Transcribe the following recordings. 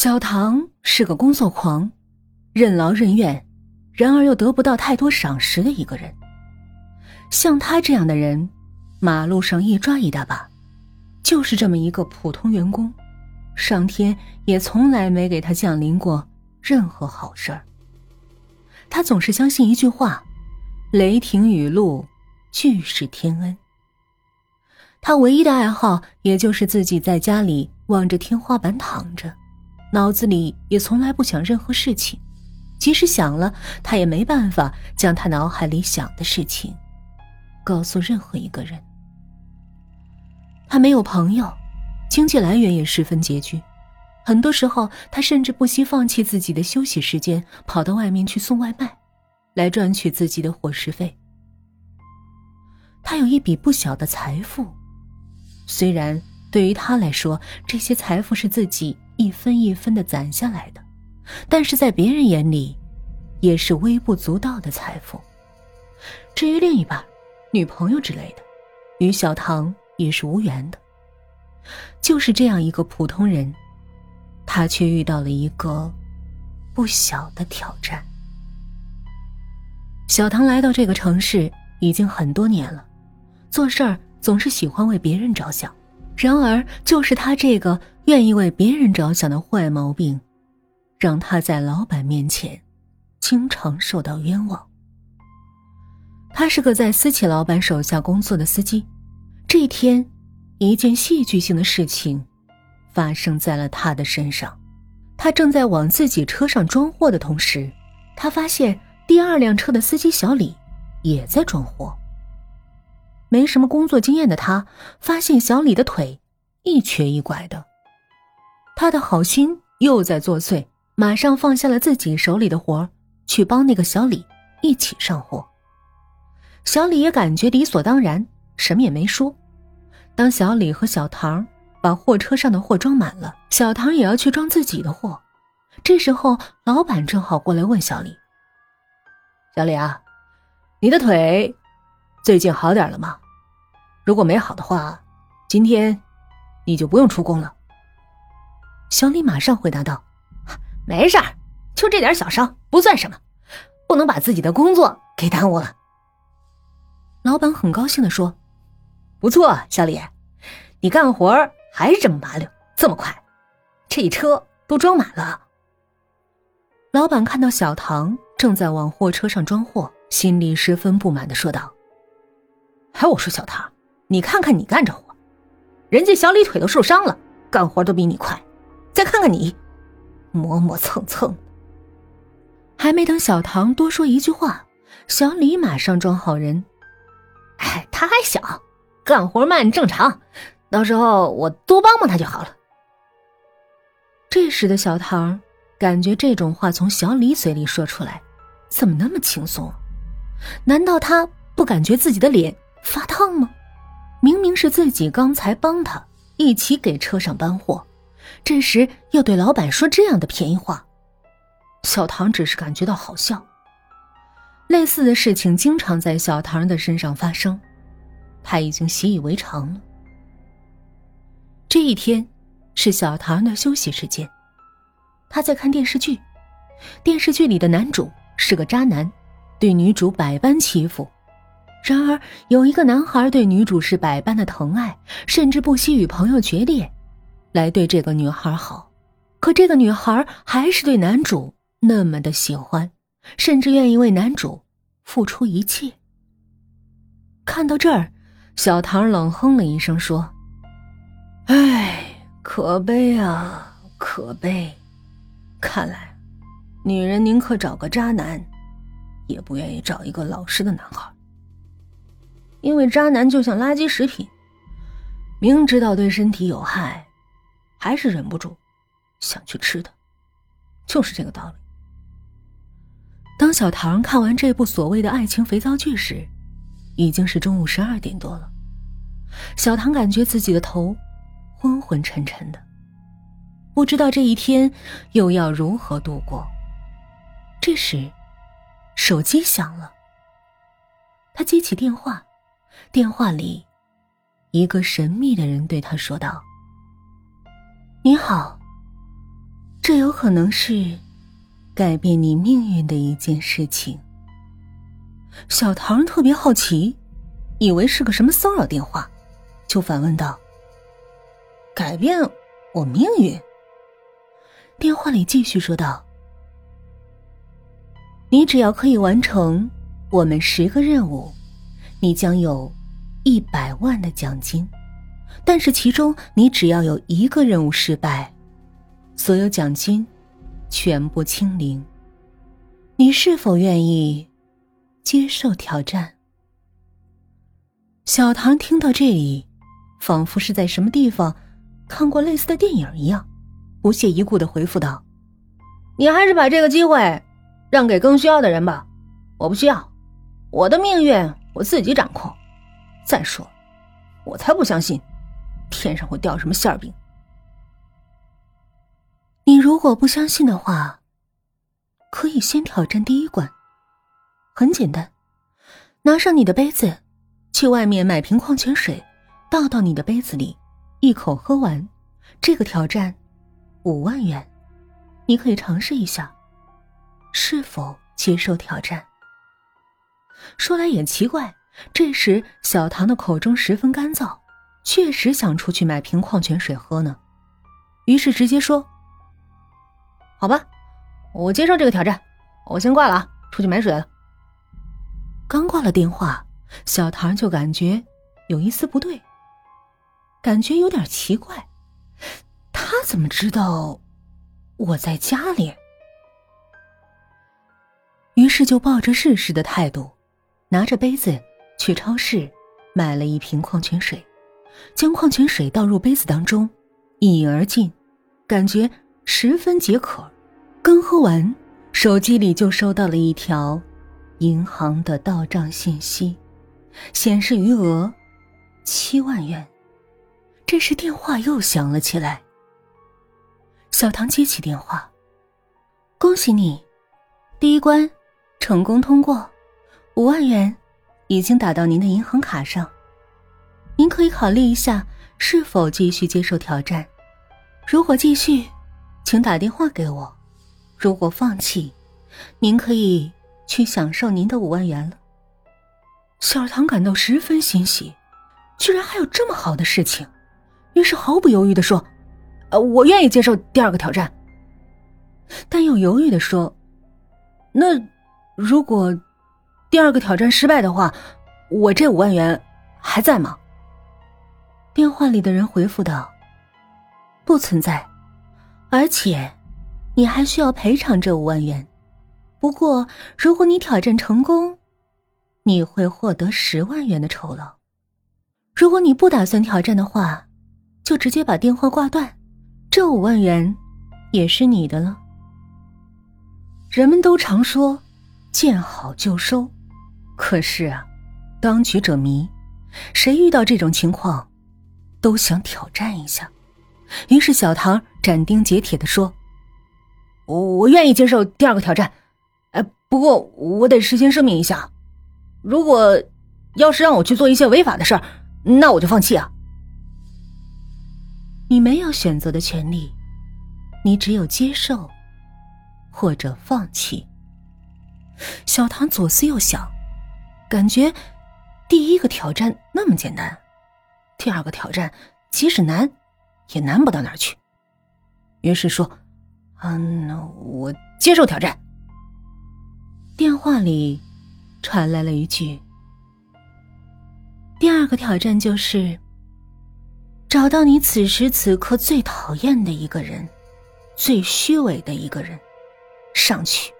小唐是个工作狂，任劳任怨，然而又得不到太多赏识的一个人。像他这样的人，马路上一抓一大把。就是这么一个普通员工，上天也从来没给他降临过任何好事儿。他总是相信一句话：“雷霆雨露，俱是天恩。”他唯一的爱好，也就是自己在家里望着天花板躺着。脑子里也从来不想任何事情，即使想了，他也没办法将他脑海里想的事情告诉任何一个人。他没有朋友，经济来源也十分拮据，很多时候他甚至不惜放弃自己的休息时间，跑到外面去送外卖，来赚取自己的伙食费。他有一笔不小的财富，虽然对于他来说，这些财富是自己。一分一分的攒下来的，但是在别人眼里，也是微不足道的财富。至于另一半、女朋友之类的，与小唐也是无缘的。就是这样一个普通人，他却遇到了一个不小的挑战。小唐来到这个城市已经很多年了，做事儿总是喜欢为别人着想。然而，就是他这个愿意为别人着想的坏毛病，让他在老板面前经常受到冤枉。他是个在私企老板手下工作的司机。这一天，一件戏剧性的事情发生在了他的身上。他正在往自己车上装货的同时，他发现第二辆车的司机小李也在装货。没什么工作经验的他，发现小李的腿一瘸一拐的。他的好心又在作祟，马上放下了自己手里的活去帮那个小李一起上货。小李也感觉理所当然，什么也没说。当小李和小唐把货车上的货装满了，小唐也要去装自己的货。这时候，老板正好过来问小李：“小李啊，你的腿？”最近好点了吗？如果没好的话，今天你就不用出工了。小李马上回答道：“没事儿，就这点小伤，不算什么，不能把自己的工作给耽误了。”老板很高兴的说：“不错，小李，你干活还是这么麻溜，这么快，这一车都装满了。”老板看到小唐正在往货车上装货，心里十分不满的说道。哎，我说小唐，你看看你干着活，人家小李腿都受伤了，干活都比你快。再看看你，磨磨蹭蹭。还没等小唐多说一句话，小李马上装好人。哎，他还小，干活慢正常，到时候我多帮帮他就好了。这时的小唐感觉这种话从小李嘴里说出来，怎么那么轻松？难道他不感觉自己的脸？发烫吗？明明是自己刚才帮他一起给车上搬货，这时又对老板说这样的便宜话，小唐只是感觉到好笑。类似的事情经常在小唐的身上发生，他已经习以为常了。这一天是小唐的休息时间，他在看电视剧，电视剧里的男主是个渣男，对女主百般欺负。然而，有一个男孩对女主是百般的疼爱，甚至不惜与朋友决裂，来对这个女孩好。可这个女孩还是对男主那么的喜欢，甚至愿意为男主付出一切。看到这儿，小唐冷哼了一声，说：“哎，可悲啊，可悲！看来，女人宁可找个渣男，也不愿意找一个老实的男孩。”因为渣男就像垃圾食品，明知道对身体有害，还是忍不住想去吃它，就是这个道理。当小唐看完这部所谓的爱情肥皂剧时，已经是中午十二点多了。小唐感觉自己的头昏昏沉沉的，不知道这一天又要如何度过。这时，手机响了，他接起电话。电话里，一个神秘的人对他说道：“你好。”这有可能是改变你命运的一件事情。小唐特别好奇，以为是个什么骚扰电话，就反问道：“改变我命运？”电话里继续说道：“你只要可以完成我们十个任务，你将有一百万的奖金。但是其中你只要有一个任务失败，所有奖金全部清零。你是否愿意接受挑战？”小唐听到这里，仿佛是在什么地方看过类似的电影一样。不屑一顾的回复道：“你还是把这个机会让给更需要的人吧，我不需要，我的命运我自己掌控。再说，我才不相信天上会掉什么馅饼。你如果不相信的话，可以先挑战第一关，很简单，拿上你的杯子，去外面买瓶矿泉水，倒到你的杯子里，一口喝完。这个挑战。”五万元，你可以尝试一下，是否接受挑战？说来也奇怪，这时小唐的口中十分干燥，确实想出去买瓶矿泉水喝呢。于是直接说：“好吧，我接受这个挑战，我先挂了啊，出去买水了。”刚挂了电话，小唐就感觉有一丝不对，感觉有点奇怪。他怎么知道我在家里？于是就抱着试试的态度，拿着杯子去超市买了一瓶矿泉水，将矿泉水倒入杯子当中，一饮而尽，感觉十分解渴。刚喝完，手机里就收到了一条银行的到账信息，显示余额七万元。这时电话又响了起来。小唐接起电话，恭喜你，第一关成功通过，五万元已经打到您的银行卡上。您可以考虑一下是否继续接受挑战。如果继续，请打电话给我；如果放弃，您可以去享受您的五万元了。小唐感到十分欣喜，居然还有这么好的事情，于是毫不犹豫的说。呃，我愿意接受第二个挑战，但又犹豫的说：“那如果第二个挑战失败的话，我这五万元还在吗？”电话里的人回复道：“不存在，而且你还需要赔偿这五万元。不过，如果你挑战成功，你会获得十万元的酬劳。如果你不打算挑战的话，就直接把电话挂断。”这五万元也是你的了。人们都常说“见好就收”，可是啊，当局者迷，谁遇到这种情况，都想挑战一下。于是小唐斩钉截铁的说：“我我愿意接受第二个挑战，哎，不过我得事先声明一下，如果要是让我去做一些违法的事儿，那我就放弃啊。”你没有选择的权利，你只有接受或者放弃。小唐左思右想，感觉第一个挑战那么简单，第二个挑战即使难，也难不到哪儿去。于是说：“嗯，那我接受挑战。”电话里传来了一句：“第二个挑战就是。”找到你此时此刻最讨厌的一个人，最虚伪的一个人，上去，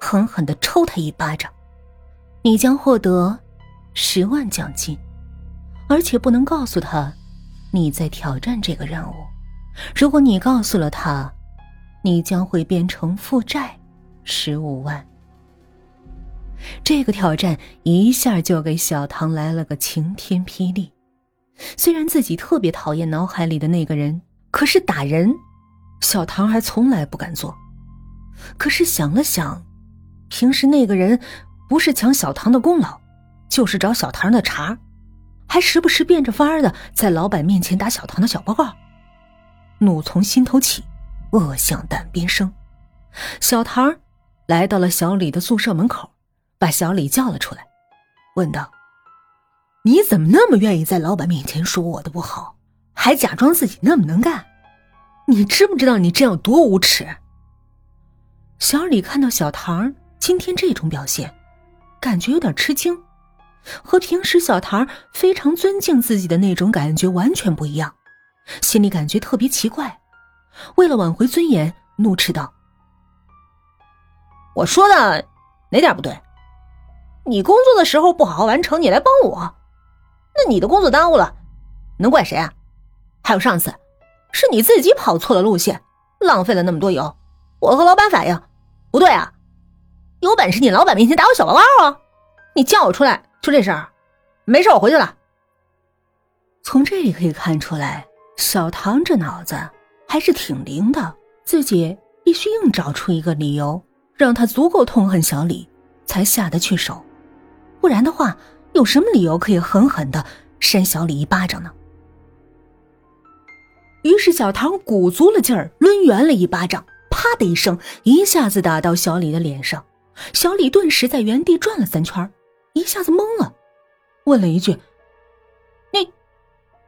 狠狠的抽他一巴掌，你将获得十万奖金，而且不能告诉他你在挑战这个任务。如果你告诉了他，你将会变成负债十五万。这个挑战一下就给小唐来了个晴天霹雳。虽然自己特别讨厌脑海里的那个人，可是打人，小唐还从来不敢做。可是想了想，平时那个人不是抢小唐的功劳，就是找小唐的茬，还时不时变着法儿的在老板面前打小唐的小报告。怒从心头起，恶向胆边生。小唐来到了小李的宿舍门口，把小李叫了出来，问道：“你怎么那么愿意在老板面前说我的不好，还假装自己那么能干？你知不知道你这样多无耻？”小李看到小唐今天这种表现，感觉有点吃惊，和平时小唐非常尊敬自己的那种感觉完全不一样，心里感觉特别奇怪。为了挽回尊严，怒斥道。我说的哪点不对？你工作的时候不好好完成，你来帮我，那你的工作耽误了，能怪谁啊？还有上次，是你自己跑错了路线，浪费了那么多油，我和老板反映，不对啊，有本事你老板面前打我小报告啊！你叫我出来就这事儿，没事，我回去了。从这里可以看出来，小唐这脑子还是挺灵的，自己必须硬找出一个理由。让他足够痛恨小李，才下得去手，不然的话，有什么理由可以狠狠的扇小李一巴掌呢？于是小唐鼓足了劲儿，抡圆了一巴掌，啪的一声，一下子打到小李的脸上。小李顿时在原地转了三圈，一下子懵了，问了一句：“你，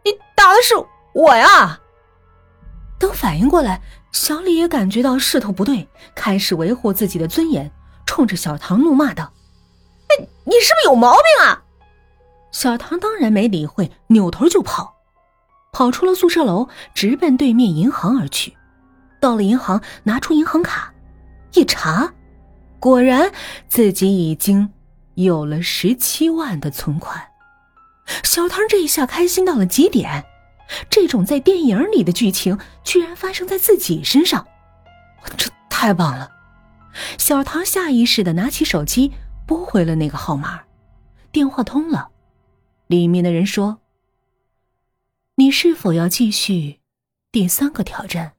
你打的是我呀？”等反应过来。小李也感觉到势头不对，开始维护自己的尊严，冲着小唐怒骂道：“哎，你是不是有毛病啊？”小唐当然没理会，扭头就跑，跑出了宿舍楼，直奔对面银行而去。到了银行，拿出银行卡，一查，果然自己已经有了十七万的存款。小唐这一下开心到了极点。这种在电影里的剧情居然发生在自己身上，这太棒了！小唐下意识的拿起手机拨回了那个号码，电话通了，里面的人说：“你是否要继续第三个挑战？”